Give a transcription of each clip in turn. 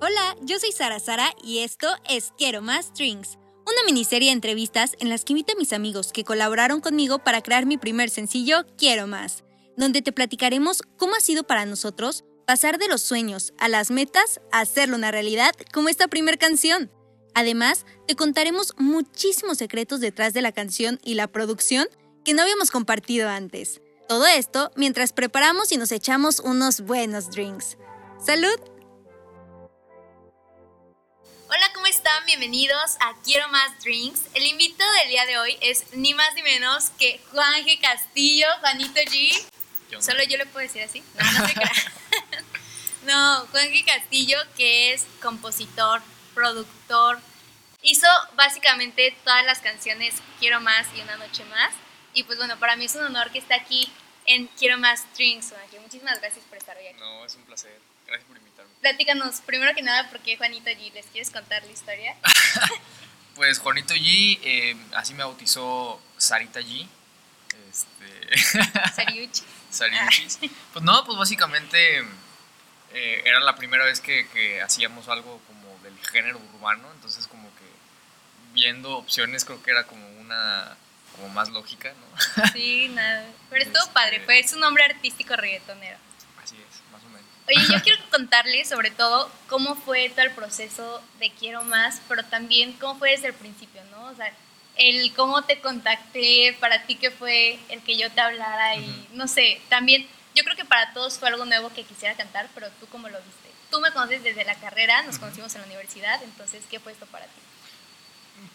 Hola, yo soy Sara Sara y esto es Quiero Más Drinks, una miniserie de entrevistas en las que invito a mis amigos que colaboraron conmigo para crear mi primer sencillo Quiero Más, donde te platicaremos cómo ha sido para nosotros pasar de los sueños a las metas a hacerlo una realidad como esta primer canción. Además, te contaremos muchísimos secretos detrás de la canción y la producción que no habíamos compartido antes. Todo esto mientras preparamos y nos echamos unos buenos drinks. ¡Salud! Hola, ¿cómo están? Bienvenidos a Quiero Más Drinks. El invitado del día de hoy es ni más ni menos que Juan G. Castillo, Juanito G. Solo yo le puedo decir así. No, no se no, Juan G. Castillo, que es compositor, productor. Hizo básicamente todas las canciones Quiero Más y Una Noche Más. Y pues bueno, para mí es un honor que esté aquí en Quiero Más Drinks, Juan Muchísimas gracias por estar hoy aquí. No, es un placer. Gracias por invitarme. Platícanos, primero que nada, ¿por qué Juanito G? ¿Les quieres contar la historia? pues Juanito G, eh, así me bautizó Sarita G. Este... Sariuchi. Sariuchi. Pues no, pues básicamente eh, era la primera vez que, hacíamos algo como del género urbano, entonces como que viendo opciones creo que era como una como más lógica, ¿no? Sí, nada. Pero estuvo este, padre, fue su nombre artístico reggaetonero. Así es, más o menos. Oye, yo quiero contarles sobre todo cómo fue todo el proceso de Quiero Más, pero también cómo fue desde el principio, ¿no? O sea, el cómo te contacté, para ti que fue el que yo te hablara y no sé, también yo creo que para todos fue algo nuevo que quisiera cantar, pero tú cómo lo viste. Tú me conoces desde la carrera, nos conocimos en la universidad, entonces, ¿qué fue esto para ti?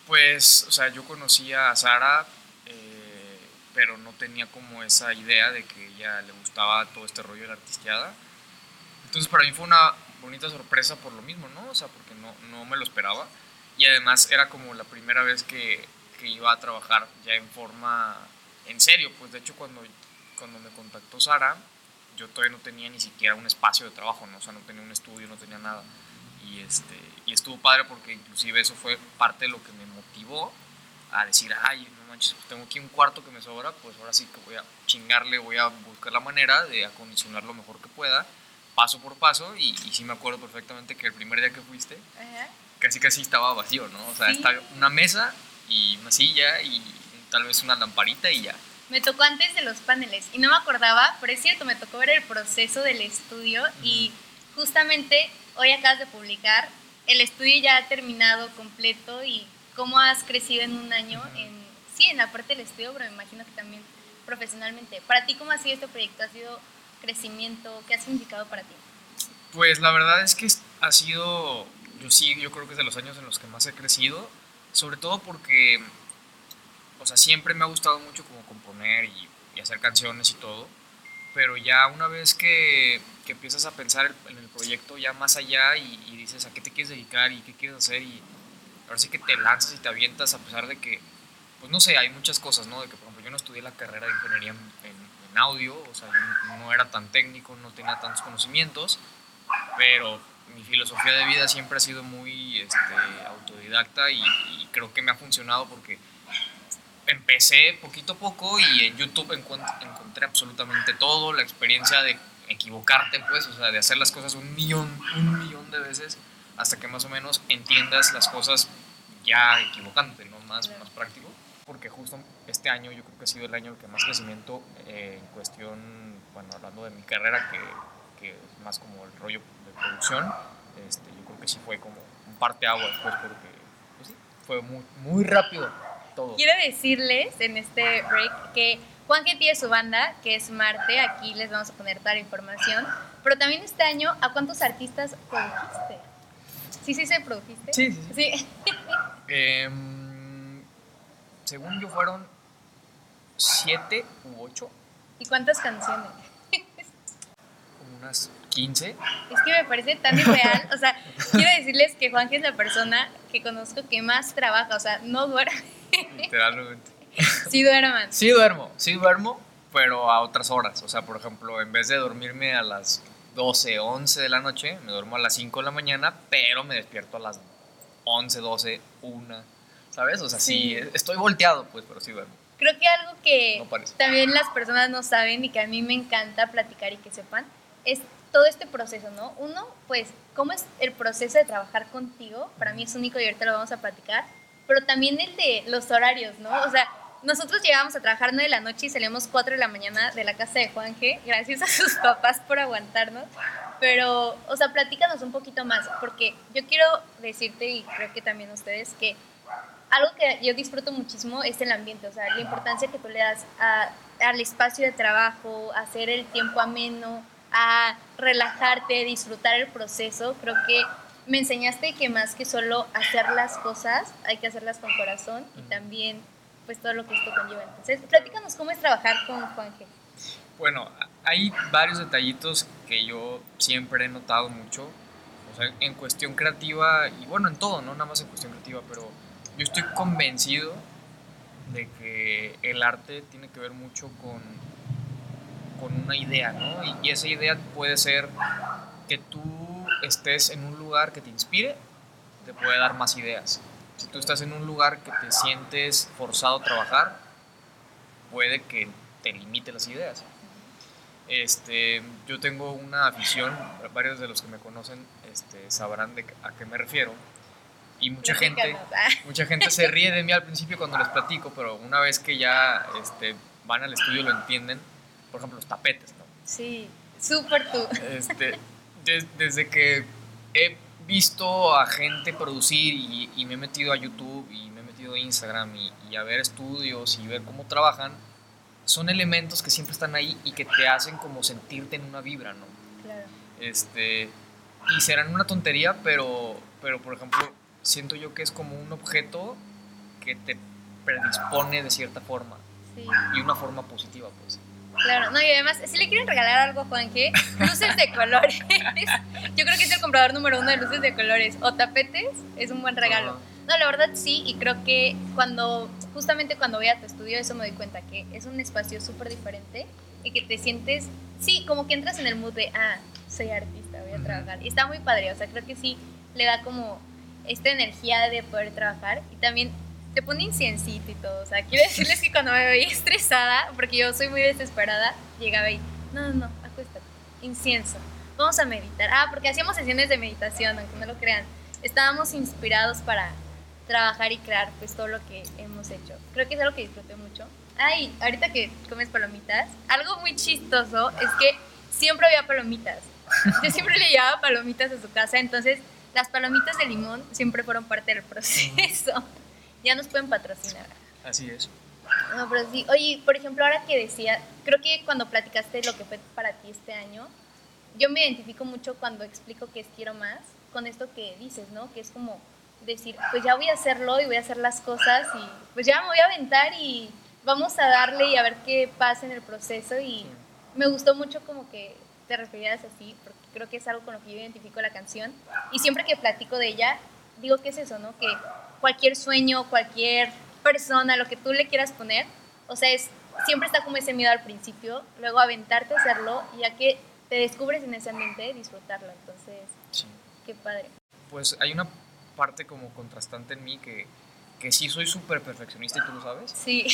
Pues, o sea, yo conocí a Sara, eh, pero no tenía como esa idea de que ella le gustaba todo este rollo de la artisteada. Entonces, para mí fue una bonita sorpresa por lo mismo, ¿no? O sea, porque no, no me lo esperaba. Y además era como la primera vez que, que iba a trabajar ya en forma, en serio. Pues de hecho, cuando, cuando me contactó Sara, yo todavía no tenía ni siquiera un espacio de trabajo, ¿no? o sea, no tenía un estudio, no tenía nada. Y, este, y estuvo padre porque inclusive eso fue parte de lo que me motivó a decir, ay, no manches, pues tengo aquí un cuarto que me sobra, pues ahora sí que voy a chingarle, voy a buscar la manera de acondicionar lo mejor que pueda, paso por paso, y, y sí me acuerdo perfectamente que el primer día que fuiste, casi casi estaba vacío, ¿no? O sea, estaba una mesa y una silla y tal vez una lamparita y ya me tocó antes de los paneles y no me acordaba, pero es cierto, me tocó ver el proceso del estudio y justamente hoy acabas de publicar, el estudio ya ha terminado completo y cómo has crecido en un año, en, sí, en la parte del estudio, pero me imagino que también profesionalmente. Para ti, ¿cómo ha sido este proyecto? ¿Ha sido crecimiento? ¿Qué ha significado para ti? Pues la verdad es que ha sido, yo sí, yo creo que es de los años en los que más he crecido, sobre todo porque o sea, siempre me ha gustado mucho como componer y, hacer canciones y todo, pero ya una vez que, que empiezas a pensar en el proyecto ya más allá y, dices a qué te quieres dedicar y qué quieres hacer y ahora sí que te lanzas y te avientas a pesar de que, pues no sé, hay muchas cosas, ¿no? De que, por ejemplo, yo no estudié la carrera de ingeniería en, audio, o sea, no era tan técnico, no tenía tantos conocimientos, pero mi filosofía de vida siempre ha sido muy este, autodidacta y, y creo que me ha funcionado porque empecé poquito a poco y en YouTube encontré absolutamente todo, la experiencia de equivocarte, pues, o sea, de hacer las cosas un millón, un millón de veces hasta que más o menos entiendas las cosas ya equivocándote, ¿no? Más, más práctico. Porque justo este año yo creo que ha sido el año que más crecimiento eh, en cuestión, bueno, hablando de mi carrera, que, que, es más como el rollo de producción, este, yo creo que sí fue como un parte agua después porque, pues sí, fue muy, muy rápido Quiero decirles en este break que Juan que tiene su banda, que es Marte, aquí les vamos a poner toda la información, pero también este año, ¿a cuántos artistas produjiste? ¿Sí, sí se produjiste? Sí, sí. sí. Em, según yo fueron siete u ocho. ¿Y cuántas canciones? Como unas 15. Es que me parece tan irreal. O sea, quiero decirles que Juan es la persona que conozco que más trabaja. O sea, no duerme. Literalmente. Sí duerman. Sí duermo, sí duermo, pero a otras horas. O sea, por ejemplo, en vez de dormirme a las 12, 11 de la noche, me duermo a las 5 de la mañana, pero me despierto a las 11, 12, 1. ¿Sabes? O sea, sí, estoy volteado, pues, pero sí duermo. Creo que algo que también las personas no saben y que a mí me encanta platicar y que sepan es todo este proceso, ¿no? Uno, pues, ¿cómo es el proceso de trabajar contigo? Para mí es único y ahorita lo vamos a platicar, pero también el de los horarios, ¿no? O sea, nosotros llegábamos a trabajar 9 de la noche y salíamos 4 de la mañana de la casa de Juan G. Gracias a sus papás por aguantarnos. Pero, o sea, platícanos un poquito más, porque yo quiero decirte, y creo que también ustedes, que algo que yo disfruto muchísimo es el ambiente, o sea, la importancia que tú le das al espacio de trabajo, a hacer el tiempo ameno, a relajarte, disfrutar el proceso. Creo que me enseñaste que más que solo hacer las cosas, hay que hacerlas con corazón y también pues todo lo que esto conlleva. Entonces, platícanos cómo es trabajar con Juan G. Bueno, hay varios detallitos que yo siempre he notado mucho, o sea, en cuestión creativa y bueno, en todo, no nada más en cuestión creativa, pero yo estoy convencido de que el arte tiene que ver mucho con, con una idea, ¿no? Y, esa idea puede ser que tú estés en un lugar que te inspire, te puede dar más ideas si tú estás en un lugar que te sientes forzado a trabajar, puede que te limite las ideas. Este, yo tengo una afición, varios de los que me conocen este, sabrán de a qué me refiero. Y mucha gente, ah. mucha gente se ríe de mí al principio cuando les platico, pero una vez que ya este, van al estudio lo entienden. Por ejemplo, los tapetes, ¿no? Sí, súper tú. Este, desde que he visto a gente producir y, me he metido a YouTube y me he metido a Instagram y, a ver estudios y ver cómo trabajan, son elementos que siempre están ahí y que te hacen como sentirte en una vibra, ¿no? Claro. Este, y serán una tontería, pero, pero por ejemplo, siento yo que es como un objeto que te predispone de cierta forma. Sí. Y una forma positiva, pues. Claro, no, y además, si le quieren regalar algo a Juan G, luces de colores. Yo creo que es el comprador número uno de luces de colores. O tapetes, es un buen regalo. No, la verdad sí, y creo que cuando, justamente cuando voy a tu estudio, eso me doy cuenta que es un espacio súper diferente y que te sientes, sí, como que entras en el mood de, ah, soy artista, voy a trabajar. Y está muy padre, o sea, creo que sí le da como esta energía de poder trabajar y también te pone inciencito y todo. O sea, quiero decirles que cuando me veía estresada, porque yo soy muy desesperada, llegaba y, no, no, no, acuéstate, incienso, vamos a meditar. Ah, porque hacíamos sesiones de meditación, aunque no lo crean. Estábamos inspirados para trabajar y crear pues todo lo que hemos hecho. Creo que es algo que disfruté mucho. Ay, ahorita que comes palomitas, algo muy chistoso es que siempre había palomitas. Yo siempre le llevaba palomitas a su casa, entonces las palomitas de limón siempre fueron parte del proceso ya nos pueden patrocinar. Así es. No, pero sí. Oye, por ejemplo, ahora que decía, creo que cuando platicaste lo que fue para ti este año, yo me identifico mucho cuando explico que es quiero más con esto que dices, ¿no? Que es como decir, pues ya voy a hacerlo y voy a hacer las cosas y pues ya me voy a aventar y vamos a darle y a ver qué pasa en el proceso y me gustó mucho como que te referías así, porque creo que es algo con lo que yo identifico la canción y siempre que platico de ella, digo que es eso, ¿no? Que cualquier sueño, cualquier persona, lo que tú le quieras poner, o sea, es, siempre está como ese miedo al principio, luego aventarte a hacerlo y ya que te descubres en ese ambiente, disfrutarlo. Entonces, sí. qué padre. Pues hay una parte como contrastante en mí que, que sí soy súper perfeccionista y tú lo sabes. Sí.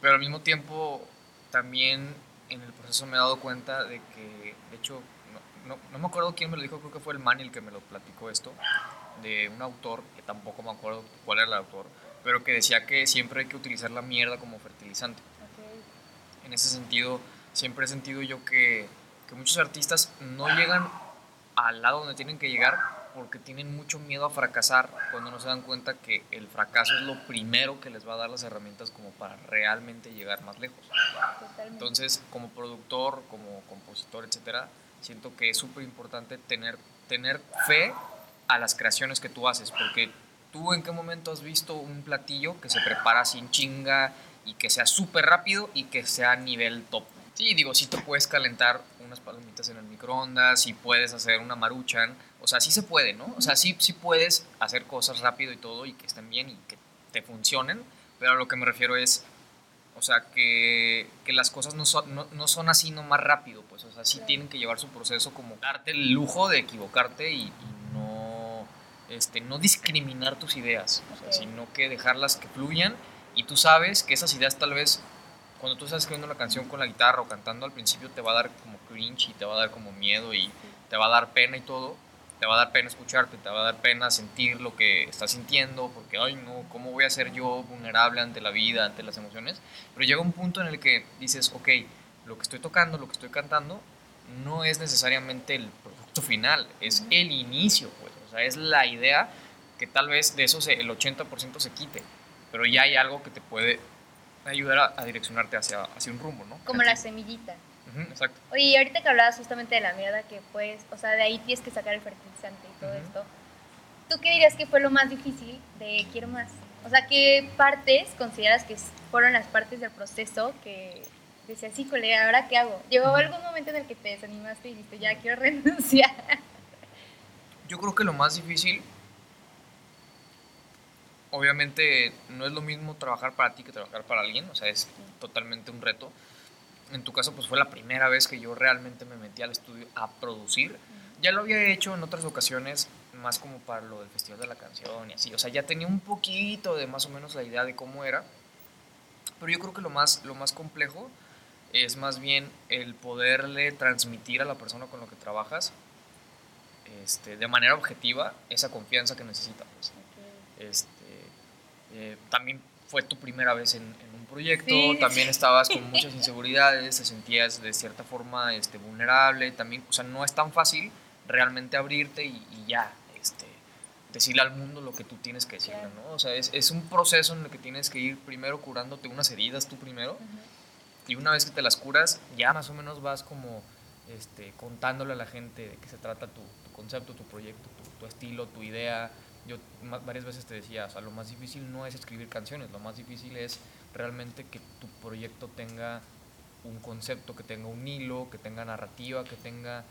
Pero al mismo tiempo también en el proceso me he dado cuenta de que, de hecho, no, no, me acuerdo quién me lo dijo, creo que fue el man el que me lo platicó esto, de un autor, que tampoco me acuerdo cuál era el autor, pero que decía que siempre hay que utilizar la mierda como fertilizante. En ese sentido, siempre he sentido yo que, que muchos artistas no llegan al lado donde tienen que llegar porque tienen mucho miedo a fracasar cuando no se dan cuenta que el fracaso es lo primero que les va a dar las herramientas como para realmente llegar más lejos. Entonces, como productor, como compositor, etcétera, siento que es súper importante tener, tener fe a las creaciones que tú haces, porque tú en qué momento has visto un platillo que se prepara sin chinga y que sea súper rápido y que sea a nivel top. Sí, digo, sí te puedes calentar unas palomitas en el microondas y puedes hacer una maruchan, o sea, sí se puede, ¿no? O sea, sí, sí puedes hacer cosas rápido y todo y que estén bien y que te funcionen, pero a lo que me refiero es o sea, que, que las cosas no son, no, no son así nomás rápido, pues, o sea, sí tienen que llevar su proceso como darte el lujo de equivocarte y, no, este, no discriminar tus ideas, o sea, sino que dejarlas que fluyan y tú sabes que esas ideas tal vez cuando tú estás escribiendo la canción con la guitarra o cantando al principio te va a dar como cringe y te va a dar como miedo y te va a dar pena y todo, te va a dar pena escucharte, te va a dar pena sentir lo que estás sintiendo, porque, ay, no, ¿cómo voy a ser yo vulnerable ante la vida, ante las emociones? Pero llega un punto en el que dices, ok, lo que estoy tocando, lo que estoy cantando, no es necesariamente el producto final, es el inicio, pues, o sea, es la idea que tal vez de eso el 80% se quite, pero ya hay algo que te puede ayudar a, direccionarte hacia, hacia un rumbo, ¿no? Como la semillita. Exacto. Oye, y ahorita que hablabas justamente de la mierda que pues, o sea, de ahí tienes que sacar el fertilizante y todo esto, ¿tú qué dirías que fue lo más difícil de Quiero Más? O sea, ¿qué partes consideras que fueron las partes del proceso que decías, sí, colega, ¿ahora qué hago? ¿Llegó algún momento en el que te desanimaste y dijiste, ya quiero renunciar? Yo creo que lo más difícil obviamente no es lo mismo trabajar para ti que trabajar para alguien, o sea, es totalmente un reto. En tu caso, pues fue la primera vez que yo realmente me metí al estudio a producir. Ya lo había hecho en otras ocasiones, más como para lo del Festival de la Canción y así. O sea, ya tenía un poquito de más o menos la idea de cómo era. Pero yo creo que lo más, lo más complejo es más bien el poderle transmitir a la persona con la que trabajas este, de manera objetiva esa confianza que necesita. Pues. Este, eh, también fue tu primera vez en, un proyecto, también estabas con muchas inseguridades, te sentías de cierta forma este, vulnerable, también, o sea, no es tan fácil realmente abrirte y, ya, este, decirle al mundo lo que tú tienes que decirle, ¿no? O sea, es, es, un proceso en el que tienes que ir primero curándote unas heridas tú primero, y una vez que te las curas, ya más o menos vas como este, contándole a la gente de qué se trata tu, concepto, tu proyecto, tu, tu estilo, tu idea, yo varias veces te decía, o sea, lo más difícil no es escribir canciones, lo más difícil es realmente que tu proyecto tenga un concepto, que tenga un hilo, que tenga narrativa, que tenga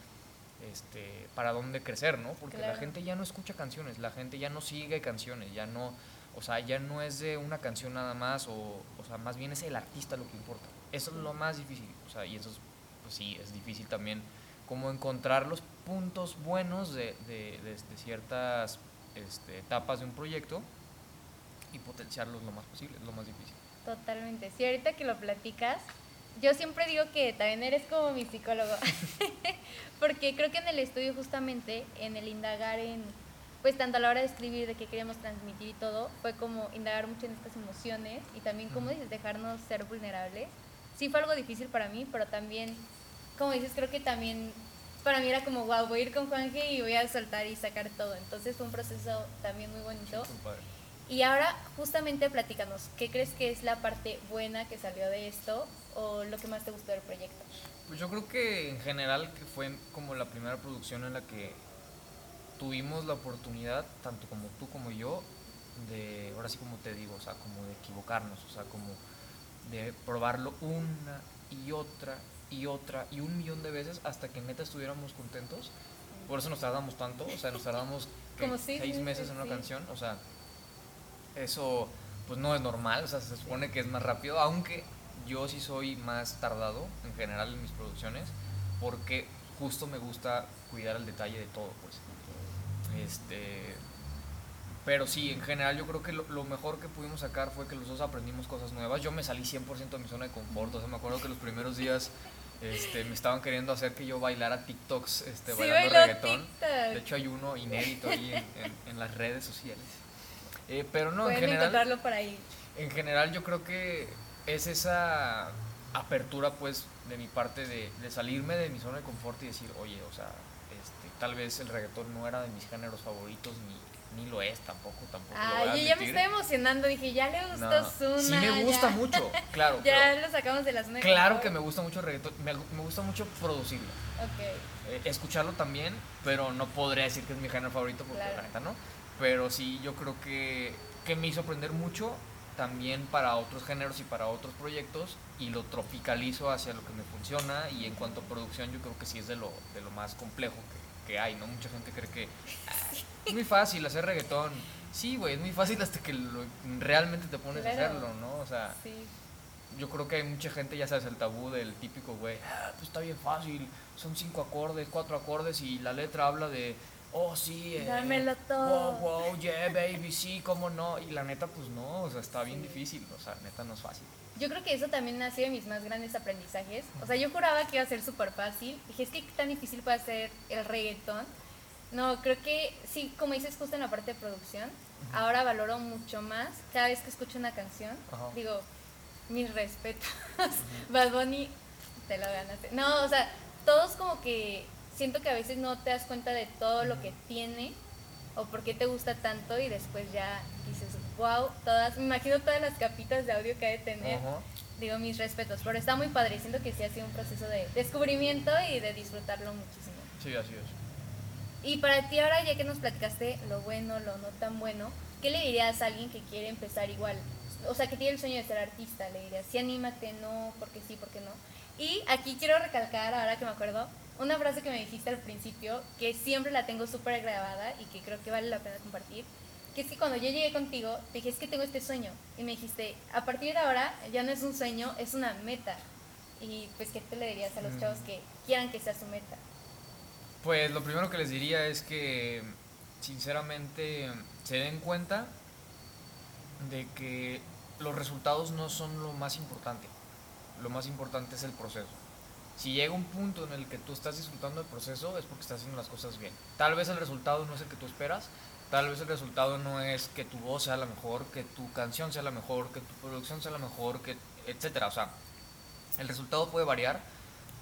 este, para dónde crecer, ¿no? Porque la gente ya no escucha canciones, la gente ya no sigue canciones, ya no, o sea, ya no es de una canción nada más, o, o sea, más bien es el artista lo que importa. Eso es lo más difícil, o sea, y eso es, pues sí, es difícil también como encontrar los puntos buenos de, de, de, de ciertas este, etapas de un proyecto y potenciarlos lo más posible, es lo más difícil. Totalmente. Sí, ahorita que lo platicas, yo siempre digo que también eres como mi psicólogo, porque creo que en el estudio justamente, en el indagar en, pues tanto a la hora de escribir, de qué queríamos transmitir y todo, fue como indagar mucho en estas emociones y también, como dices, dejarnos ser vulnerables. Sí fue algo difícil para mí, pero también, como dices, creo que también para mí era como, wow, voy a ir con Juanje y voy a soltar y sacar todo. Entonces fue un proceso también muy bonito. Y ahora, justamente platícanos, ¿qué crees que es la parte buena que salió de esto o lo que más te gustó del proyecto? Pues yo creo que en general que fue como la primera producción en la que tuvimos la oportunidad, tanto como tú como yo, de, ahora sí como te digo, o sea, como de equivocarnos, o sea, como de probarlo una y otra y otra y un millón de veces hasta que neta estuviéramos contentos. Por eso nos tardamos tanto, o sea, nos tardamos seis meses en una canción, o sea, eso pues no es normal, o sea, se supone que es más rápido, aunque yo sí soy más tardado en general en mis producciones, porque justo me gusta cuidar el detalle de todo, pues. Este, pero sí, en general yo creo que lo, lo, mejor que pudimos sacar fue que los dos aprendimos cosas nuevas. Yo me salí 100% de mi zona de confort, o sea, me acuerdo que los primeros días este, me estaban queriendo hacer que yo bailara TikToks este, bailando reggaetón. De hecho, hay uno inédito ahí en, las redes sociales. Eh, pero no, en general. por ahí. En general, yo creo que es esa apertura, pues, de mi parte de, de salirme de mi zona de confort y decir, oye, o sea, este, tal vez el reggaetón no era de mis géneros favoritos ni ni lo es tampoco, tampoco. Ay, yo ya me estoy emocionando, dije, ya le gustó Zuna. Sí me gusta mucho, claro. ya lo sacamos de la zona. Claro que me gusta mucho el reggaetón, me, gusta mucho producirlo. Ok. Eh, escucharlo también, pero no podría decir que es mi género favorito porque la neta no. Pero sí, yo creo que, que me hizo aprender mucho también para otros géneros y para otros proyectos y lo tropicalizo hacia lo que me funciona y en cuanto a producción yo creo que sí es de lo, de lo más complejo que, que hay, ¿no? Mucha gente cree que es muy fácil hacer reggaetón. Sí, güey, es muy fácil hasta que realmente te pones a hacerlo, ¿no? O sea, yo creo que hay mucha gente, ya sabes, el tabú del típico, güey, ah, pues está bien fácil, son cinco acordes, cuatro acordes y la letra habla de, oh sí, eh, Dámelo todo. Wow, wow, yeah, baby, sí, cómo no. Y la neta, pues no, o sea, está bien difícil, o sea, neta no es fácil. Yo creo que eso también ha sido de mis más grandes aprendizajes. O sea, yo juraba que iba a ser súper fácil. Dije, es que tan difícil puede ser el reggaetón. No, creo que sí, como dices justo en la parte de producción, ahora valoro mucho más cada vez que escucho una canción. Digo, mis respetos. Bad Bunny, te lo ganaste. No, o sea, todos como que siento que a veces no te das cuenta de todo lo que tiene o por qué te gusta tanto y después ya dices, wow, todas, me imagino todas las capitas de audio que ha de tener. Ajá. Digo, mis respetos, pero está muy padre. Siento que sí ha sido un proceso de descubrimiento y de disfrutarlo muchísimo. Sí, así es. Y para ti ahora, ya que nos platicaste lo bueno, lo no tan bueno, ¿qué le dirías a alguien que quiere empezar igual? O sea, que tiene el sueño de ser artista, le dirías, sí, anímate, no, porque sí, porque no. Y aquí quiero recalcar, ahora que me acuerdo, una frase que me dijiste al principio, que siempre la tengo súper grabada y que creo que vale la pena compartir, que es que cuando yo llegué contigo, te dije, es que tengo este sueño. Y me dijiste, a partir de ahora ya no es un sueño, es una meta. Y pues, ¿qué te le dirías a los Mm. chavos que quieran que sea su meta? Pues lo primero que les diría es que sinceramente se den cuenta de que los resultados no son lo más importante. Lo más importante es el proceso. Si llega un punto en el que tú estás disfrutando del proceso es porque estás haciendo las cosas bien. Tal vez el resultado no es el que tú esperas, tal vez el resultado no es que tu voz sea la mejor, que tu canción sea la mejor, que tu producción sea la mejor, que etcétera, o sea, el resultado puede variar,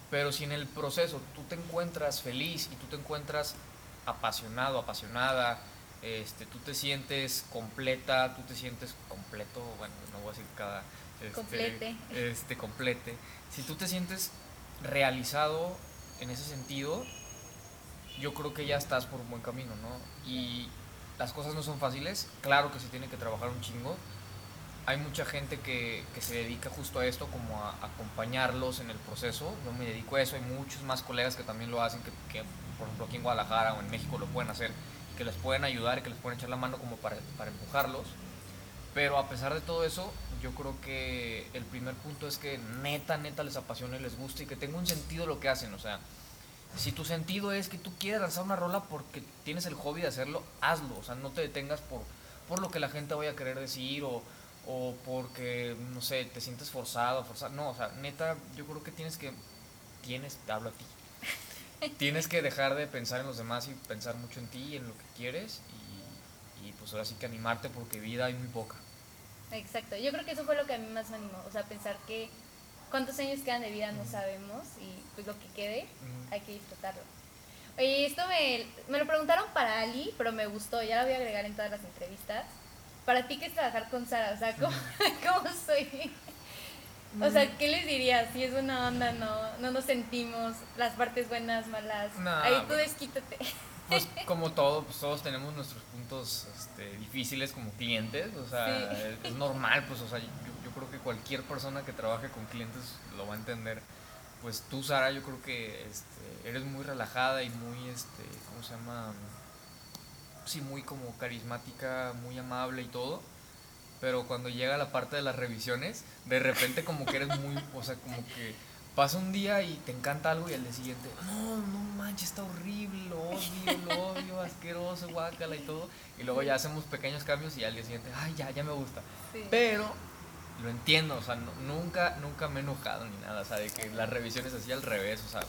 pero si en el proceso tú te encuentras feliz y tú te encuentras apasionado, apasionada, este, tú te sientes completa, tú te sientes completo, bueno, no voy a decir cada... Este, Complete. Este, complete. Si tú te sientes realizado en ese sentido, yo creo que ya estás por un buen camino, ¿no? Y las cosas no son fáciles, claro que se tiene que trabajar un chingo. Hay mucha gente que, que se dedica justo a esto, como a acompañarlos en el proceso. Yo me dedico a eso, hay muchos más colegas que también lo hacen, que, que, por ejemplo aquí en Guadalajara o en México lo pueden hacer, que les pueden ayudar que les pueden echar la mano como para, para empujarlos. Pero a pesar de todo eso, yo creo que el primer punto es que neta, neta les apasione, les guste y que tenga un sentido lo que hacen. O sea, si tu sentido es que tú quieres lanzar una rola porque tienes el hobby de hacerlo, hazlo. O sea, no te detengas por, por lo que la gente vaya a querer decir o, o porque, no sé, te sientes forzado, forzado. No, o sea, neta, yo creo que tienes que, tienes, te hablo a ti. tienes que dejar de pensar en los demás y pensar mucho en ti y en lo que quieres y, pues ahora sí que animarte porque vida hay muy poca. Exacto, yo creo que eso fue lo que a mí más me animó, o sea, pensar que cuántos años quedan de vida no sabemos y pues lo que quede hay que disfrutarlo. Oye, esto me, me lo preguntaron para Ali, pero me gustó, ya lo voy a agregar en todas las entrevistas. Para ti, ¿qué es trabajar con Sara? O sea, ¿cómo, cómo soy? O sea, ¿qué les dirías? Si es buena onda, no, no nos sentimos, las partes buenas, malas. No, Ahí tú bueno. desquítate. Pues como todo, pues todos tenemos nuestros puntos este, difíciles como clientes, o sea, Sí. es, es normal, pues, o sea, yo, yo creo que cualquier persona que trabaje con clientes lo va a entender. Pues tú, Sara, yo creo que este, eres muy relajada y muy, este, ¿cómo se llama? Sí, muy como carismática, muy amable y todo. Pero cuando llega la parte de las revisiones, de repente como que eres muy, o sea, como que pasa un día y te encanta algo y al día siguiente, no, no manches, está horrible, lo odio, lo odio, asqueroso, guácala y todo. Y luego ya hacemos pequeños cambios y al día siguiente, ay, ya, ya me gusta. Sí. Pero lo entiendo, o sea, no- nunca, nunca me he enojado ni nada, o sea, de que las revisiones así al revés, o sea,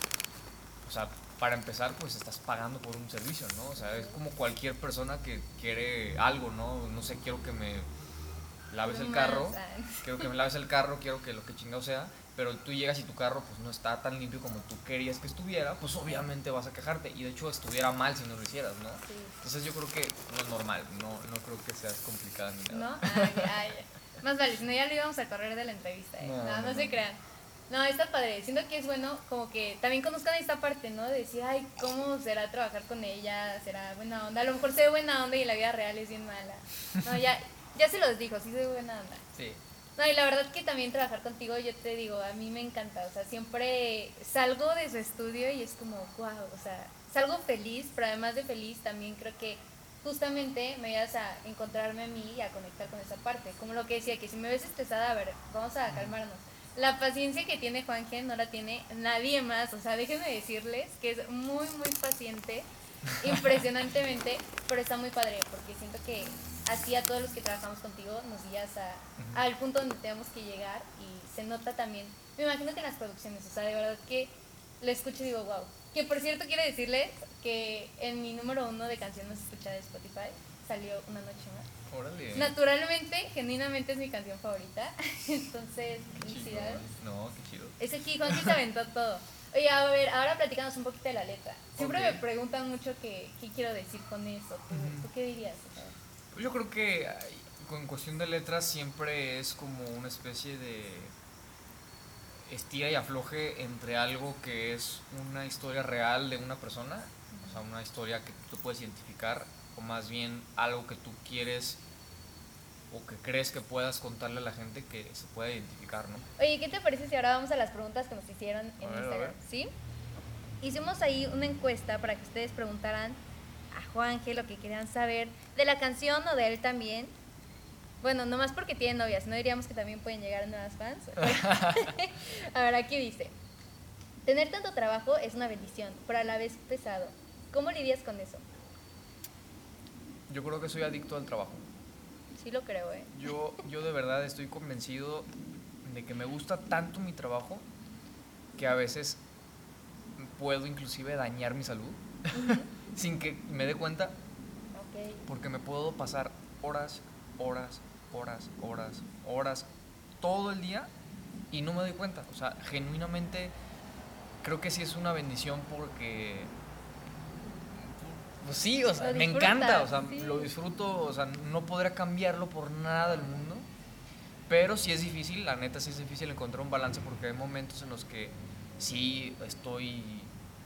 o sea, para empezar, pues estás pagando por un servicio, ¿no? O sea, es como cualquier persona que quiere algo, ¿no? No sé, quiero que me laves el carro, quiero que me laves el carro, quiero que lo que chingado sea, pero tú llegas y tu carro pues no está tan limpio como tú querías que estuviera, pues obviamente vas a quejarte y de hecho estuviera mal si no lo hicieras, ¿no? sí. Entonces yo creo que no es normal, no, no creo que seas complicada ni nada. ¿No? Ay, ay. Más vale, si no ya lo íbamos a correr de la entrevista, ¿eh? No, No, no, no, se crean. No, está padre. Siento que es bueno como que también conozcan esta parte, ¿no? De decir, ay, ¿cómo será trabajar con ella? ¿Será buena onda? A lo mejor se ve buena onda y la vida real es bien mala. No, ya, ya se los dijo, sí soy buena onda. Sí. No, y la verdad que también trabajar contigo, yo te digo, a mí me encanta. O sea, siempre salgo de su estudio y es como, wow, o sea, salgo feliz, pero además de feliz también creo que justamente me ayudas a encontrarme a mí y a conectar con esa parte. Como lo que decía, que si me ves estresada, a ver, vamos a calmarnos. La paciencia que tiene Juanje no la tiene nadie más. O sea, déjenme decirles que es muy, muy paciente. impresionantemente, pero está muy padre porque siento que así a todos los que trabajamos contigo nos guías a, al punto donde tenemos que llegar y se nota también, me imagino que en las producciones, o sea, de verdad que lo escucho y digo, wow. Que por cierto quiero decirles que en mi número uno de canciones escuchada de Spotify salió Una Noche Más. Órale. Naturalmente, genuinamente es mi canción favorita. Entonces, felicidades. No, qué chido. Ese aquí, Juan se aventó todo. Oye, a ver, ahora platicamos un poquito de la letra. Siempre me preguntan mucho qué, qué quiero decir con eso. ¿Tú, Ujú. ¿tú qué dirías? O sea, Yo creo que con cuestión de letras siempre es como una especie de estira y afloje entre algo que es una historia real de una persona, o sea, una historia que tú puedes identificar, o más bien algo que tú quieres o que crees que puedas contarle a la gente que se pueda identificar, ¿no? Oye, ¿qué te parece si ahora vamos a las preguntas que nos hicieron en ver, Instagram? ¿Sí? Hicimos ahí una encuesta para que ustedes preguntaran a Juanje lo que querían saber de la canción o de él también. Bueno, nomás porque tiene novias, no diríamos que también pueden llegar nuevas fans. a ver, aquí dice, tener tanto trabajo es una bendición, pero a la vez pesado. ¿Cómo lidias con eso? Yo creo que soy adicto al trabajo. Sí lo creo, ¿eh? Yo, yo de verdad estoy convencido de que me gusta tanto mi trabajo que a veces puedo inclusive dañar mi salud sin que me dé cuenta Ok. porque me puedo pasar horas, horas, horas, horas, horas todo el día y no me doy cuenta. O sea, genuinamente creo que sí es una bendición porque pues sí, o sea, me encanta, o sea, sí. lo disfruto, o sea, no podría cambiarlo por nada del mundo. Pero sí es difícil, la neta sí es difícil encontrar un balance porque hay momentos en los que sí estoy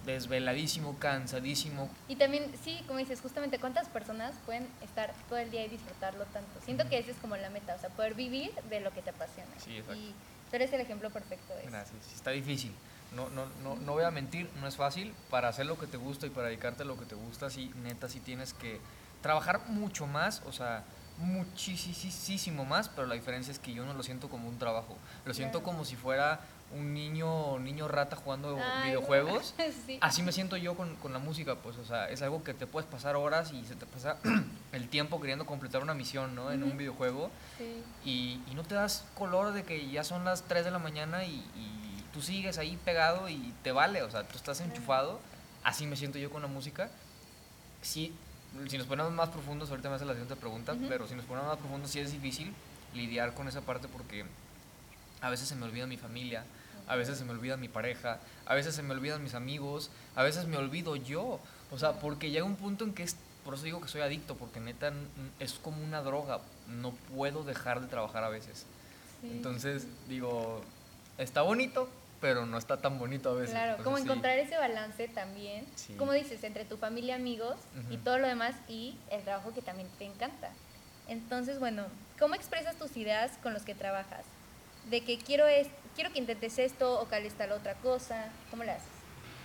desveladísimo, cansadísimo, Y también, sí, como dices, justamente cuántas personas pueden estar todo el día y disfrutarlo tanto. Siento que esa es como la meta, o sea, poder vivir de lo que te apasiona. Sí, exacto. Y tú eres el ejemplo perfecto de eso. Gracias. Está difícil. No, no, no, no voy a mentir, no es fácil. Para hacer lo que te gusta y para dedicarte a lo que te gusta, sí, neta, sí tienes que trabajar mucho más, o sea, muchísimo más, pero la diferencia es que yo no lo siento como un trabajo. Lo siento como si fuera un niño, niño rata jugando Ay, videojuegos. sí. Así me siento yo con, con la música, pues, o sea, es algo que te puedes pasar horas y se te pasa el tiempo queriendo completar una misión, ¿no? En un videojuego Sí. y, y no te das color de que ya son las 3 de la mañana y, y tú sigues ahí pegado y te vale, o sea, tú estás enchufado. Así me siento yo con la música. Sí, si nos ponemos más profundos, ahorita me hace la siguiente pregunta, pero si nos ponemos más profundos, sí es difícil lidiar con esa parte porque a veces se me olvida mi familia, a veces se me olvida mi pareja, a veces se me olvidan mis amigos, a veces me olvido yo. O sea, porque llega un punto en que es, por eso digo que soy adicto, porque neta es como una droga, no puedo dejar de trabajar a veces. Sí. Entonces, digo, está bonito, pero no está tan bonito a veces. Claro, Entonces, como sí. encontrar ese balance también, Sí. como dices, entre tu familia, amigos y Ujú. todo lo demás y el trabajo que también te encanta. Entonces, bueno, ¿cómo expresas tus ideas con los que trabajas? De que quiero, es, quiero que intentes esto o que está la otra cosa, ¿cómo le haces?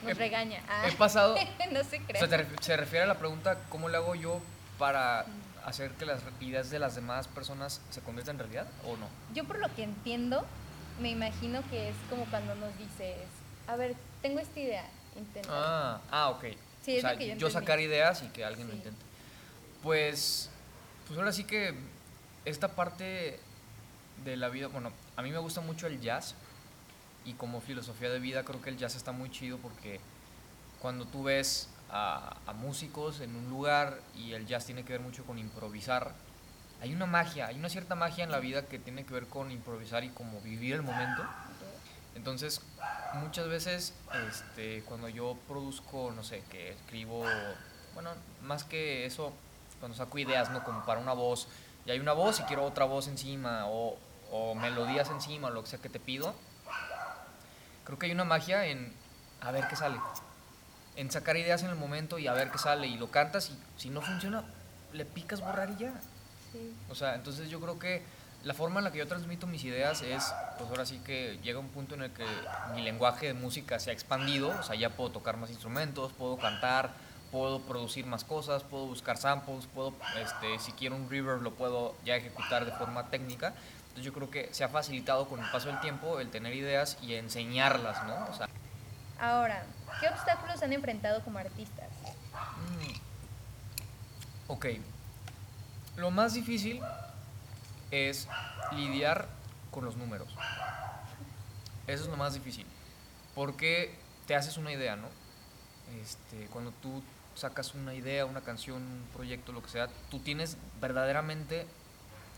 Nos He- regaña. Ah. He pasado, no se o crea. sea, se refiere a la pregunta, ¿cómo le hago yo para hacer que las ideas de las demás personas se conviertan en realidad o no? Yo por lo que entiendo, me imagino que es como cuando nos dices, a ver, tengo esta idea, intenta. Ah, ah, ok. Sí, o lo sea, yo yo sacar ideas y que alguien lo Sí. intente. Pues, pues ahora sí que esta parte de la vida, bueno, a mí me gusta mucho el jazz y como filosofía de vida creo que el jazz está muy chido porque cuando tú ves a, músicos en un lugar y el jazz tiene que ver mucho con improvisar, hay una magia, hay una cierta magia en la vida que tiene que ver con improvisar y como vivir el momento. Entonces, muchas veces, este, cuando yo produzco, no sé, que escribo, bueno, más que eso, cuando saco ideas, ¿no? Como para una voz, y hay una voz y quiero otra voz encima, o, o melodías encima, o lo que sea que te pido, creo que hay una magia en a ver qué sale. En sacar ideas en el momento y a ver qué sale, y lo cantas, y si no funciona, le picas borrar y ya. Sí. O sea, entonces yo creo que la forma en la que yo transmito mis ideas es, pues ahora sí que llega un punto en el que mi lenguaje de música se ha expandido, o sea, ya puedo tocar más instrumentos, puedo cantar, puedo producir más cosas, puedo buscar samples, puedo, este, si quiero un reverb lo puedo ya ejecutar de forma técnica. Entonces yo creo que se ha facilitado con el paso del tiempo el tener ideas y enseñarlas, ¿no? O sea, Ahora, ¿qué obstáculos han enfrentado como artistas? mm, Ok. Lo más difícil es lidiar con los números. Eso es lo más difícil. Porque te haces una idea, ¿no? Este, cuando tú sacas una idea, una canción, un proyecto, lo que sea, tú tienes verdaderamente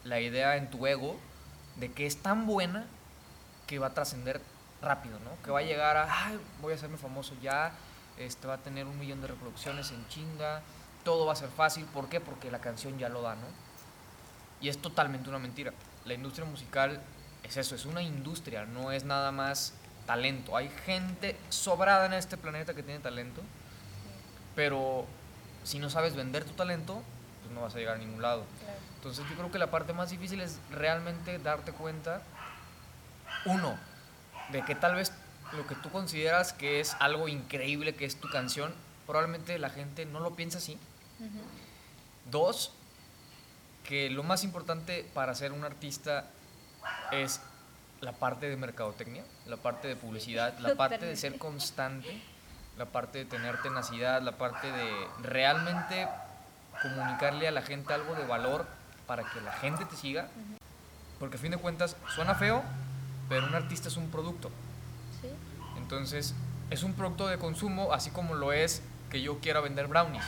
la idea en tu ego de que es tan buena que va a trascender rápido, ¿no? Que va a llegar a, ay, voy a hacerme famoso ya, este va a tener un millón de reproducciones en chinga, todo va a ser fácil, ¿por qué? Porque la canción ya lo da, ¿no? Y es totalmente una mentira. La industria musical es eso, es una industria, no es nada más talento. Hay gente sobrada en este planeta que tiene talento, pero si no sabes vender tu talento, pues no vas a llegar a ningún lado. Entonces yo creo que la parte más difícil es realmente darte cuenta, uno, de que tal vez lo que tú consideras que es algo increíble, que es tu canción, probablemente la gente no lo piensa así. Dos, que lo más importante para ser un artista es la parte de mercadotecnia, la parte de publicidad, la parte de ser constante, la parte de tener tenacidad, la parte de realmente comunicarle a la gente algo de valor para que la gente te siga. Porque a fin de cuentas suena feo, pero un artista es un producto. Entonces, es un producto de consumo, así como lo es que yo quiera vender brownies.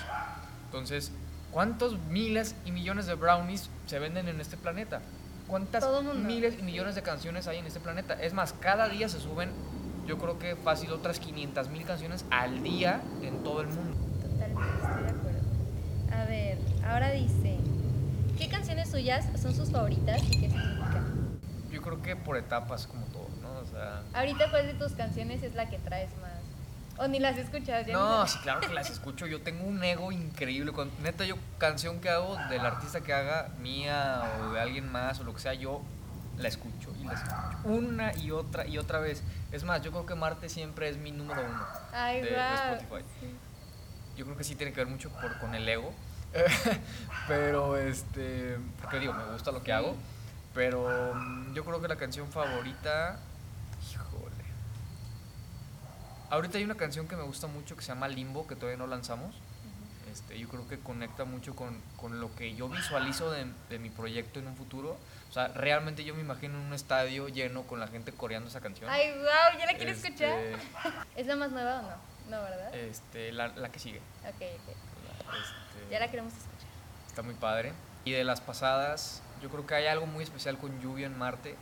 Entonces, ¿cuántos miles y millones de brownies se venden en este planeta? ¿Cuántas miles y millones de canciones hay en este planeta? Es más, cada día se suben, yo creo que fácil, otras 500 mil canciones al día en todo el mundo. Totalmente, estoy de acuerdo. A ver, ahora dice, ¿qué canciones suyas son sus favoritas y qué significan? Yo creo que por etapas, como todo, ¿no? O sea... Ahorita, ¿cuál de tus canciones es la que traes más? ¿O ni las escuchas? no, sí, claro que las escucho. Yo tengo un ego increíble. neta, yo canción que hago del artista que haga, mía o de alguien más o lo que sea, yo la escucho y la escucho una y otra y otra vez. Es más, yo creo que Marte siempre es mi número uno Ay, de, Spotify. Yo creo que sí tiene que ver mucho por, con el ego. pero, este, porque digo, me gusta lo que hago. Pero mm, yo creo que la canción favorita Ahorita hay una canción que me gusta mucho que se llama Limbo, que todavía no lanzamos. Este, yo creo que conecta mucho con, con lo que yo visualizo de, de, mi proyecto en un futuro. O sea, realmente yo me imagino un estadio lleno con la gente coreando esa canción. ¡Ay, wow! ¿Ya la quiero este, escuchar? ¿Es la más nueva o no? No, ¿verdad? Este, la, la que sigue. Ok, ok. Este, ya la queremos escuchar. Está muy padre. Y de las pasadas, yo creo que hay algo muy especial con Lluvia en Marte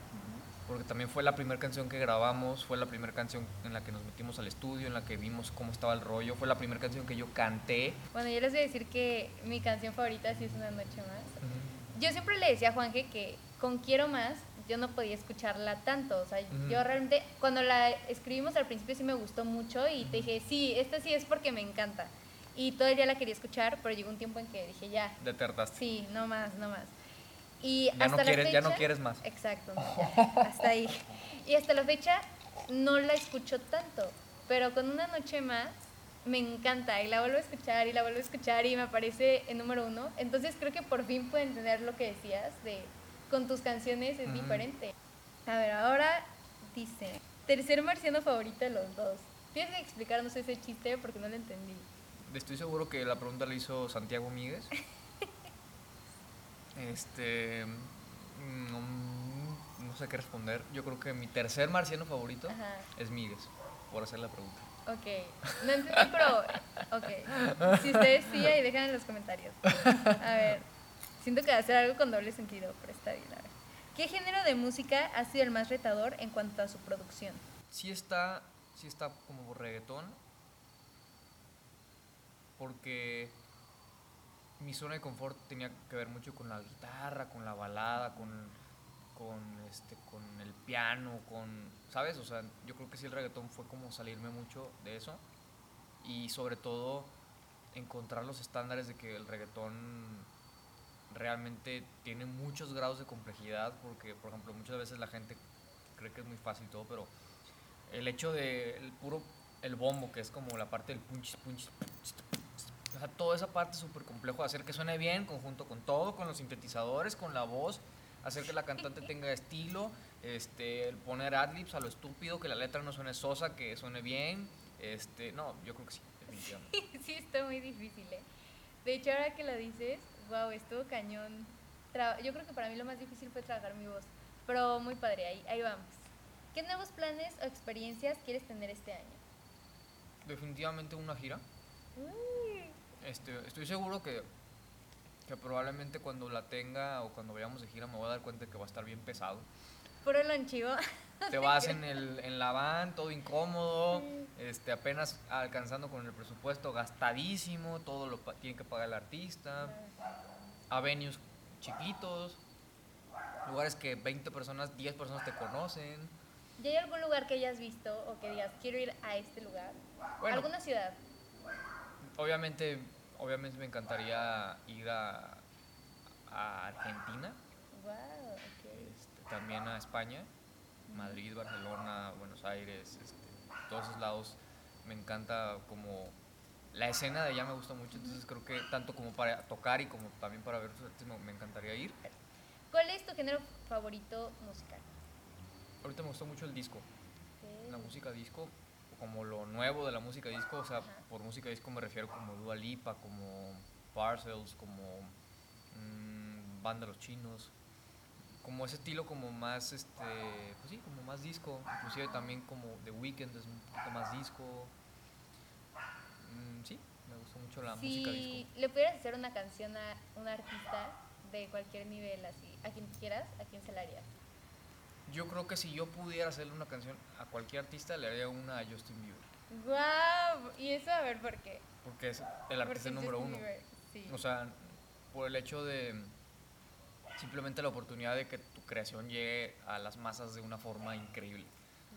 porque también fue la primera canción que grabamos, fue la primera canción en la que nos metimos al estudio, en la que vimos cómo estaba el rollo, fue la primera canción que yo canté. Bueno, yo les voy a decir que mi canción favorita sí es Una Noche Más. Yo siempre le decía a Juanje que con Quiero Más yo no podía escucharla tanto, o sea, yo realmente cuando la escribimos al principio sí me gustó mucho y te dije, sí, esta sí es porque me encanta. Y todo el día la quería escuchar, pero llegó un tiempo en que dije, ya. De Sí, no más, no más. Y ya, no quieres, ya no quieres más. Exacto, hasta ahí. Y hasta la fecha no la escucho tanto, pero con una noche más me encanta y la vuelvo a escuchar y la vuelvo a escuchar y me aparece en número uno. Entonces creo que por fin puedo entender lo que decías de con tus canciones es diferente. A ver, ahora dice, tercer marciano favorito de los dos. Tienes que explicarnos ese chiste porque no lo entendí. Estoy seguro que la pregunta la hizo Santiago Míguez. Este. No, sé qué responder. Yo creo que mi tercer marciano favorito es Miguel, por hacer la pregunta. Ok. No entendí, pero. Ok. Si ustedes sí, ahí dejan en los comentarios. A ver. Siento que va a ser algo con doble sentido, pero está bien. A ver. ¿Qué género de música ha sido el más retador en cuanto a su producción? Sí está, sí está como reggaetón. Porque mi zona de confort tenía que ver mucho con la guitarra, con la balada, con, con, este, con el piano, con, ¿sabes? O sea, yo creo que sí el reggaetón fue como salirme mucho de eso y sobre todo encontrar los estándares de que el reggaetón realmente tiene muchos grados de complejidad porque, por ejemplo, muchas veces la gente cree que es muy fácil todo, pero el hecho de el puro el bombo, que es como la parte del punch, punch, punch o sea, toda esa parte es súper complejo hacer que suene bien, conjunto con todo, con los sintetizadores, con la voz, hacer que la cantante tenga estilo, este, poner adlibs a lo estúpido, que la letra no suene sosa, que suene bien. Este, no, yo creo que sí, definitivamente. sí, está muy difícil, ¿eh? De hecho, ahora que lo dices, Wow, estuvo cañón. Tra- Yo creo que para mí lo más difícil fue trabajar mi voz. Pero muy padre, ahí, ahí vamos. ¿Qué nuevos planes o experiencias quieres tener este año? Definitivamente una gira. Uy, Este, estoy seguro que, que probablemente cuando la tenga o cuando vayamos de gira me voy a dar cuenta que va a estar bien pesado. puro lonchivo. Te vas en, el, en la van, todo incómodo, este, apenas alcanzando con el presupuesto gastadísimo, todo lo tiene que pagar el artista, a venues chiquitos, lugares que 20 personas, 10 personas te conocen. ¿Ya hay algún lugar que hayas visto o que digas, quiero ir a este lugar? Bueno. ¿Alguna ciudad? Obviamente, obviamente me encantaría ir a, a Argentina, Wow, ok. este, también a España, Madrid, Barcelona, Buenos Aires, este, todos esos lados. Me encanta como la escena de allá me gusta mucho, entonces creo que tanto como para tocar y como también para ver sus artistas me, encantaría ir. ¿Cuál es tu género favorito musical? Ahorita me gustó mucho el disco, la música disco, como lo nuevo de la música disco, o sea, Ajá. por música disco me refiero como Dua Lipa, como Parcels, como mm, Banda Los Chinos, como ese estilo como más, este, pues sí, como más disco, inclusive también como The Weeknd es un poquito más disco. Mm, sí, me gusta mucho la música Si disco. le pudieras hacer una canción a un artista de cualquier nivel, así, a quien quieras, ¿a quién se la harías? Yo creo que si yo pudiera hacerle una canción a cualquier artista, le haría una a Justin Bieber, ¡Guau! Y eso a ver por qué. porque es el artista número Justin uno. Bieber, Sí. O sea, por el hecho de simplemente la oportunidad de que tu creación llegue a las masas de una forma increíble.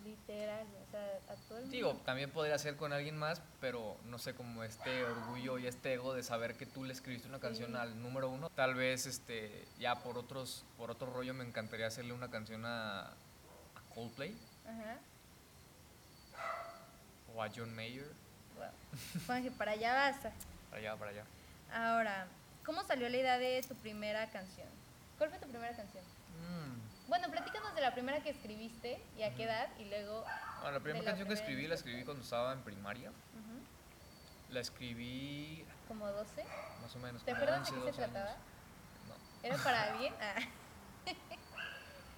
Literal, o sea, a todo el mundo. Digo, también podría ser con alguien más, pero no sé, como este orgullo y este ego de saber que tú le escribiste una canción Sí. al número uno. Tal vez, este, ya por otros, por otro rollo me encantaría hacerle una canción a, a Coldplay Ajá. o a John Mayer. Juanje, para allá vas. para allá, para allá. Ahora, ¿cómo salió la idea de tu primera canción? ¿Cuál fue tu primera canción? Bueno, platícanos de la primera que escribiste y a qué edad y luego... Bueno, la primera la canción que escribí la escribí cuando estaba en primaria. Ujú, La escribí Como 12. más o menos. ¿Te acuerdas 11, de qué se 12 años. trataba? No. ¿Era para alguien? Ah.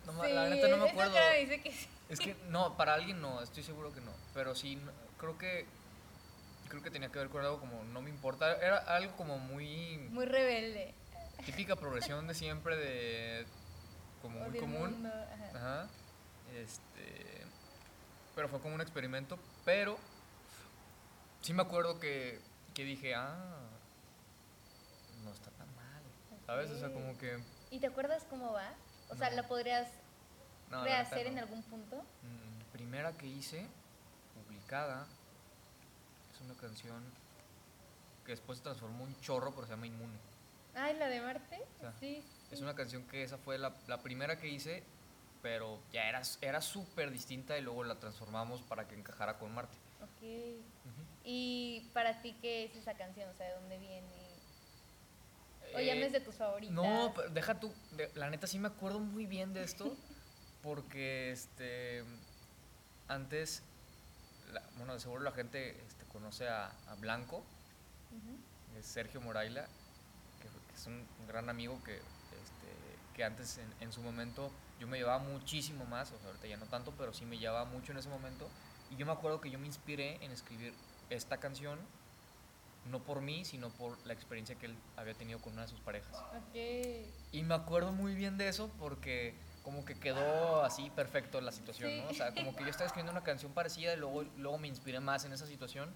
No, Sí, la neta no me acuerdo. dice que sí. Es que no, para alguien no, estoy seguro que no. Pero sí, creo que creo que tenía que ver con algo como no me importa. Era algo como muy Muy rebelde. típica progresión de siempre de como muy común. mundo, ajá. Ajá. Este, pero fue como un experimento, pero sí me acuerdo que, que dije, ah, no está tan mal. ¿Sabes? O sea, como que ¿Y te acuerdas cómo va? O sea. ¿la podrías no, rehacer en algún punto? Mm, primera que hice, publicada, es una canción que después se transformó en un chorro, pero se llama Inmune. Ay, la de Marte. O sea, sí. Es una canción que esa fue la, la primera que hice, pero ya era era súper distinta y luego la transformamos para que encajara con Marte. Ok. ¿Y para ti qué es esa canción? O sea, ¿de dónde viene? ¿O ya no Eh, es de tus favoritas? No, deja tú, la neta sí me acuerdo muy bien de esto, porque este antes, la- bueno, de seguro la gente este, conoce a, a Blanco, es Sergio Moraila, que, que es un gran amigo que, que antes en, en su momento yo me llevaba muchísimo más, o sea, ahorita ya no tanto, pero sí me llevaba mucho en ese momento. Y yo me acuerdo que yo me inspiré en escribir esta canción, no por mí, sino por la experiencia que él había tenido con una de sus parejas. Ok. Y me acuerdo muy bien de eso porque como que quedó así perfecto la situación, Sí. ¿no? O sea, como que yo estaba escribiendo una canción parecida y luego, luego me inspiré más en esa situación.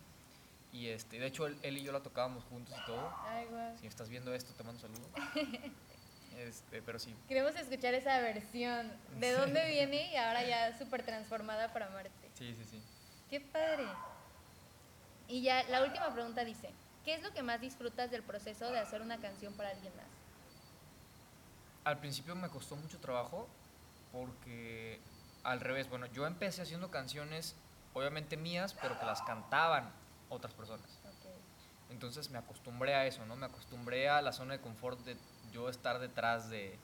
Y este, de hecho él, él y yo la tocábamos juntos y todo. Ay, guau. Si estás viendo esto, te mando saludos. Este, pero sí. Queremos escuchar esa versión. ¿De dónde viene y ahora ya súper transformada para Marte? Sí, sí, sí. ¡Qué padre! Y ya la última pregunta dice, ¿qué es lo que más disfrutas del proceso de hacer una canción para alguien más? Al principio me costó mucho trabajo porque al revés, bueno, yo empecé haciendo canciones obviamente mías, pero que las cantaban otras personas. Ok. Entonces me acostumbré a eso, ¿no? Me acostumbré a la zona de confort de yo estar detrás de,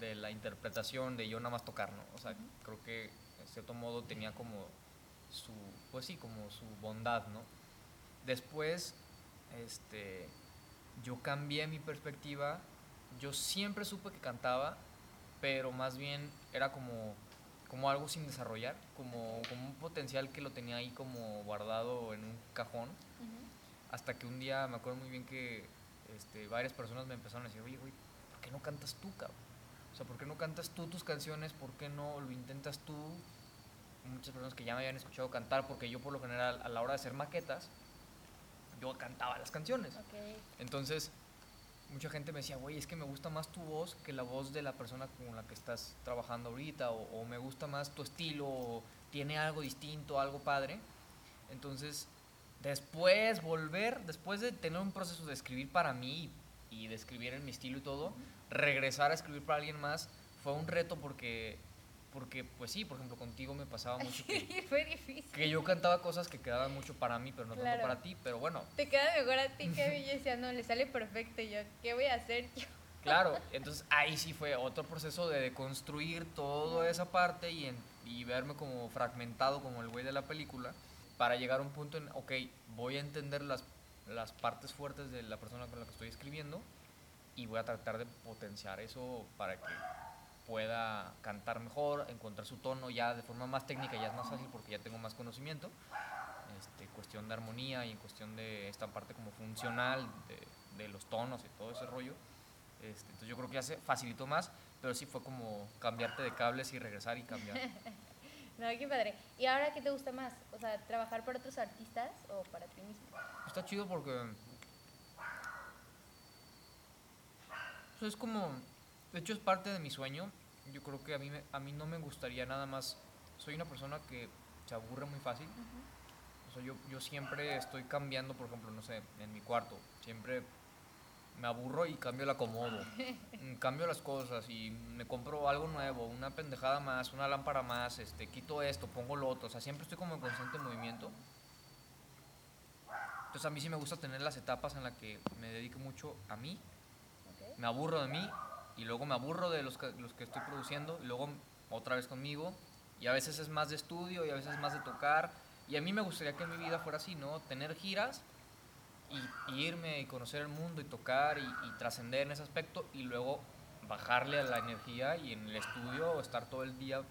de la interpretación, de yo nada más tocar, ¿no? O sea, creo que en cierto modo tenía como su, pues sí, como su bondad, ¿no? Después, este, yo cambié mi perspectiva. Yo siempre supe que cantaba, pero más bien era como, como algo sin desarrollar, como, como un potencial que lo tenía ahí como guardado en un cajón. Hasta que un día me acuerdo muy bien que este, varias personas me empezaron a decir, oye, güey, ¿por qué no cantas tú, cabrón? O sea, ¿por qué no cantas tú tus canciones? ¿Por qué no lo intentas tú? Muchas personas que ya me habían escuchado cantar, porque yo por lo general a la hora de hacer maquetas, yo cantaba las canciones. Entonces, mucha gente me decía, güey, es que me gusta más tu voz que la voz de la persona con la que estás trabajando ahorita, o, me gusta más tu estilo, o tiene algo distinto, algo padre. Entonces, después volver, después de tener un proceso de escribir para mí y de escribir en mi estilo y todo, regresar a escribir para alguien más fue un reto porque porque pues sí, por ejemplo, contigo me pasaba mucho que, fue difícil. que yo cantaba cosas que quedaban mucho para mí, pero no tanto para ti, pero bueno. Te queda mejor a ti que yo decía, no, le sale perfecto, yo, ¿qué voy a hacer yo? Claro, entonces ahí sí fue otro proceso de deconstruir toda esa parte y, en, y verme como fragmentado como el güey de la película para llegar a un punto en, ok, voy a entender las, las partes fuertes de la persona con la que estoy escribiendo y voy a tratar de potenciar eso para que pueda cantar mejor, encontrar su tono ya de forma más técnica, ya es más fácil porque ya tengo más conocimiento, este, cuestión de armonía y en cuestión de esta parte como funcional de, los tonos y todo ese rollo. Este, entonces yo creo que ya se facilitó más, pero sí fue como cambiarte de cables y regresar y cambiar. no, qué padre. ¿Y ahora qué te gusta más? O sea, ¿trabajar para otros artistas o para ti mismo? Está chido porque... es como de hecho, es parte de mi sueño. Yo creo que a mí, a mí no me gustaría nada más. Soy una persona que se aburre muy fácil. O sea, yo, yo siempre estoy cambiando, por ejemplo, no sé, en mi cuarto. Siempre me aburro y cambio el acomodo. Mm, cambio las cosas y me compro algo nuevo, una pendejada más, una lámpara más, este, quito esto, pongo lo otro. O sea, siempre estoy como en constante movimiento. Entonces a mí sí me gusta tener las etapas en las que me dedico mucho a mí. Me aburro de mí y luego me aburro de los que, los que estoy produciendo y luego otra vez conmigo y a veces es más de estudio y a veces es más de tocar y a mí me gustaría que mi vida fuera así, ¿no? Tener giras y, irme y conocer el mundo y tocar y, trascender en ese aspecto y luego bajarle a la energía y en el estudio estar todo el día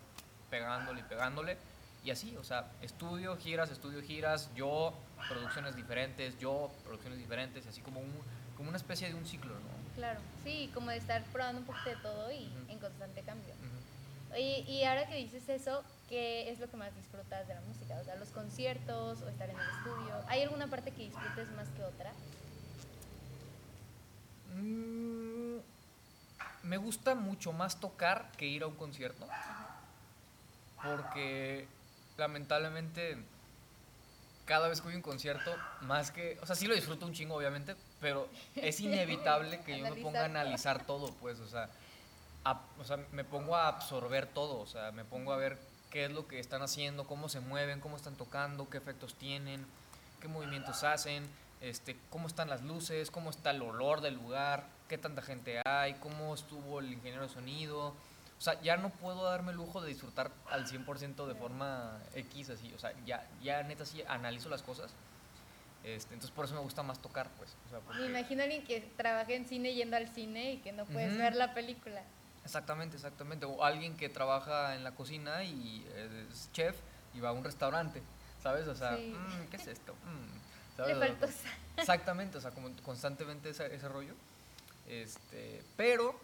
pegándole y pegándole y así, o sea, estudio, giras, estudio, giras, yo, producciones diferentes, yo, producciones diferentes, así como un, como una especie de un ciclo, ¿no? Claro, sí, como de estar probando un poquito de todo y en constante cambio. y ahora que dices eso, ¿qué es lo que más disfrutas de la música? O sea, los conciertos o estar en el estudio. ¿Hay alguna parte que disfrutes más que otra? Mm, me gusta mucho más tocar que ir a un concierto. Porque lamentablemente cada vez que voy a un concierto, más que, o sea, sí lo disfruto un chingo, obviamente, pero es inevitable que yo me ponga a analizar todo, pues, o sea, o sea, me pongo a absorber todo, o sea, me pongo a ver qué es lo que están haciendo, cómo se mueven, cómo están tocando, qué efectos tienen, qué movimientos hacen, este, cómo están las luces, cómo está el olor del lugar, qué tanta gente hay, cómo estuvo el ingeniero de sonido, o sea, ya no puedo darme el lujo de disfrutar al 100% de forma X, así. O sea, ya, ya neta sí analizo las cosas. Este, entonces por eso me gusta más tocar, pues. Me imagino a alguien que trabaja en cine yendo al cine y que no puedes ver la película. Exactamente, exactamente. O alguien que trabaja en la cocina y es chef y va a un restaurante, ¿sabes? O sea, mm, ¿qué es esto? Mm", Le faltó Exactamente, o sea, como constantemente ese, ese rollo. Este, pero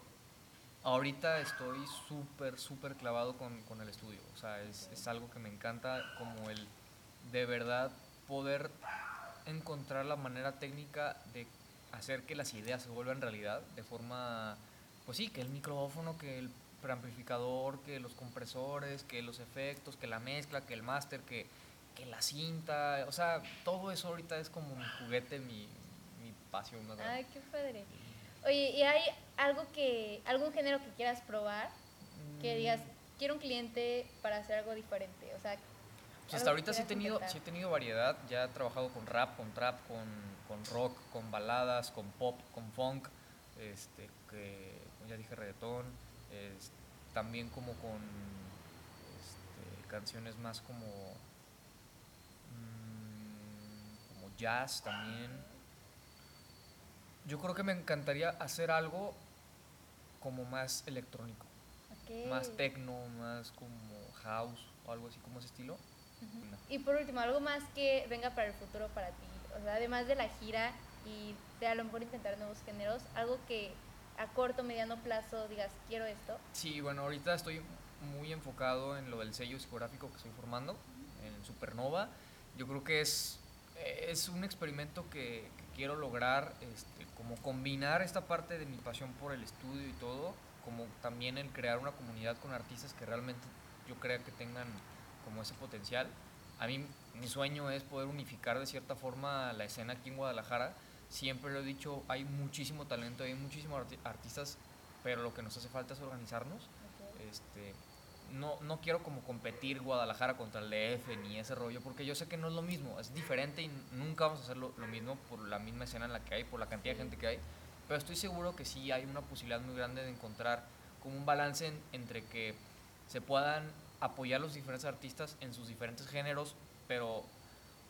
ahorita estoy súper, súper clavado con, con, el estudio. O sea, es, es, algo que me encanta como el de verdad poder encontrar la manera técnica de hacer que las ideas se vuelvan realidad de forma, pues sí, que el micrófono, que el preamplificador, que los compresores, que los efectos, que la mezcla, que el máster, que, que la cinta, o sea, todo eso ahorita es como mi juguete, mi, mi pasión. Ay, qué padre. Oye, ¿y hay algo que, algún género que quieras probar? Que mm. digas, quiero un cliente para hacer algo diferente. O sea, pues hasta ahorita sí he, tenido, sí he tenido variedad. Ya he trabajado con rap, con trap, con, con rock, con baladas, con pop, con funk. Este, que ya dije reggaetón. también como con este, canciones más como, mm, como jazz también Yo creo que me encantaría hacer algo como más electrónico. Más techno, más como house o algo así como ese estilo. Y por último, algo más que venga para el futuro para ti. O sea, además de la gira y de a lo mejor intentar nuevos géneros, algo que a corto, mediano plazo digas, quiero esto. Sí, bueno, ahorita estoy muy enfocado en lo del sello discográfico que estoy formando, en Supernova. Yo creo que es, es un experimento que, quiero lograr, este, como combinar esta parte de mi pasión por el estudio y todo, como también el crear una comunidad con artistas que realmente yo crea que tengan como ese potencial. A mí mi sueño es poder unificar de cierta forma la escena aquí en Guadalajara. Siempre lo he dicho, hay muchísimo talento, hay muchísimos artistas, pero lo que nos hace falta es organizarnos. Este, no, no quiero como competir Guadalajara contra el DF ni ese rollo, porque yo sé que no es lo mismo, es diferente y nunca vamos a hacer lo, mismo por la misma escena en la que hay, por la cantidad de gente que hay, pero estoy seguro que sí hay una posibilidad muy grande de encontrar como un balance entre que se puedan apoyar los diferentes artistas en sus diferentes géneros, pero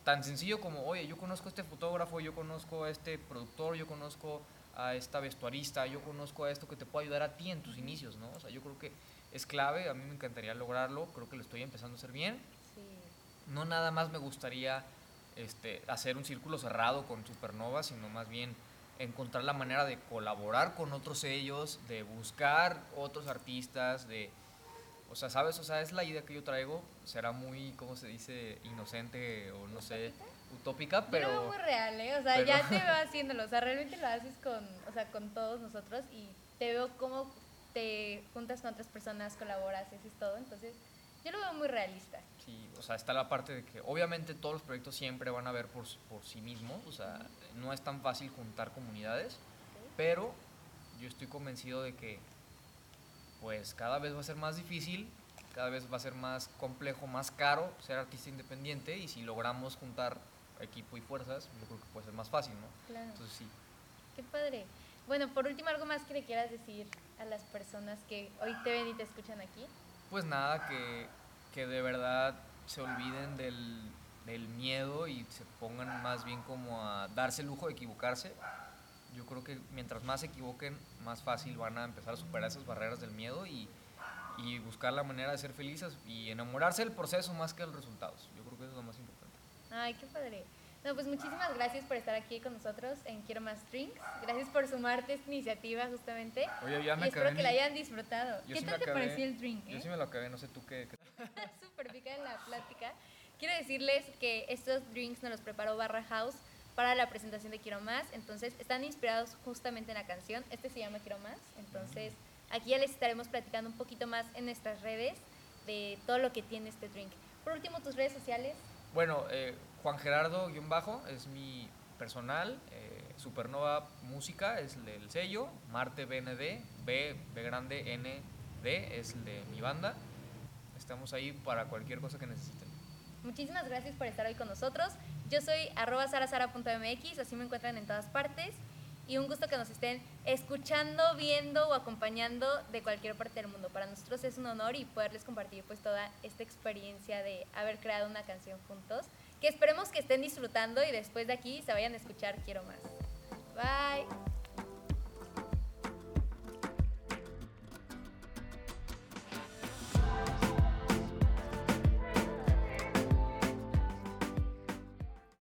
tan sencillo como, oye, yo conozco a este fotógrafo, yo conozco a este productor, yo conozco a esta vestuarista, yo conozco a esto que te puede ayudar a ti en tus inicios, ¿no? O sea, yo creo que es clave, a mí me encantaría lograrlo, creo que lo estoy empezando a hacer bien. No nada más me gustaría este, hacer un círculo cerrado con Supernova, sino más bien encontrar la manera de colaborar con otros sellos, de buscar otros artistas, de... O sea, ¿sabes? O sea, es la idea que yo traigo. Será muy, ¿cómo se dice? Inocente o no sé, utópica, pero... Pero muy real, ¿eh? O sea, ya te veo haciéndolo. O sea, realmente lo haces con, o sea, con todos nosotros y te veo como te juntas con otras personas, colaboras, haces todo. Entonces, yo lo veo muy realista. Sí, o sea, está la parte de que obviamente todos los proyectos siempre van a ver por, por sí mismos, o sea, no es tan fácil juntar comunidades, pero yo estoy convencido de que pues cada vez va a ser más difícil, cada vez va a ser más complejo, más caro ser artista independiente y si logramos juntar equipo y fuerzas, yo creo que puede ser más fácil, ¿no? Claro. Entonces sí. Qué padre. Bueno, por último, algo más que le quieras decir a las personas que hoy te ven y te escuchan aquí. Pues nada, que, que de verdad se olviden del, del miedo y se pongan más bien como a darse el lujo de equivocarse. Yo creo que mientras más se equivoquen, más fácil van a empezar a superar esas barreras del miedo y, y buscar la manera de ser felices y enamorarse del proceso más que de los resultados. Yo creo que eso es lo más importante. Ay, qué padre. No, pues muchísimas gracias por estar aquí con nosotros en Quiero Más Drinks. Gracias por sumarte a esta iniciativa justamente. Oye, ya me y espero que la hayan disfrutado. ¿Qué tal te pareció el drink? Yo sí me lo acabé, no sé tú qué. Súper pica en la plática. Quiero decirles que estos drinks nos los preparó Barra House para la presentación de Quiero Más. Entonces, están inspirados justamente en la canción. Este se llama Quiero Más. Entonces, aquí ya les estaremos platicando un poquito más en nuestras redes de todo lo que tiene este drink. Por último, tus redes sociales. Bueno, eh, Juan Gerardo-bajo es mi personal, eh, Supernova Música es el sello, Marte BND, B, B grande, N, D es el de mi banda. Estamos ahí para cualquier cosa que necesiten. Muchísimas gracias por estar hoy con nosotros. Yo soy arroba sarasara.mx, así me encuentran en todas partes y un gusto que nos estén escuchando, viendo o acompañando de cualquier parte del mundo. Para nosotros es un honor y poderles compartir pues toda esta experiencia de haber creado una canción juntos, que esperemos que estén disfrutando y después de aquí se vayan a escuchar Quiero Más. Bye.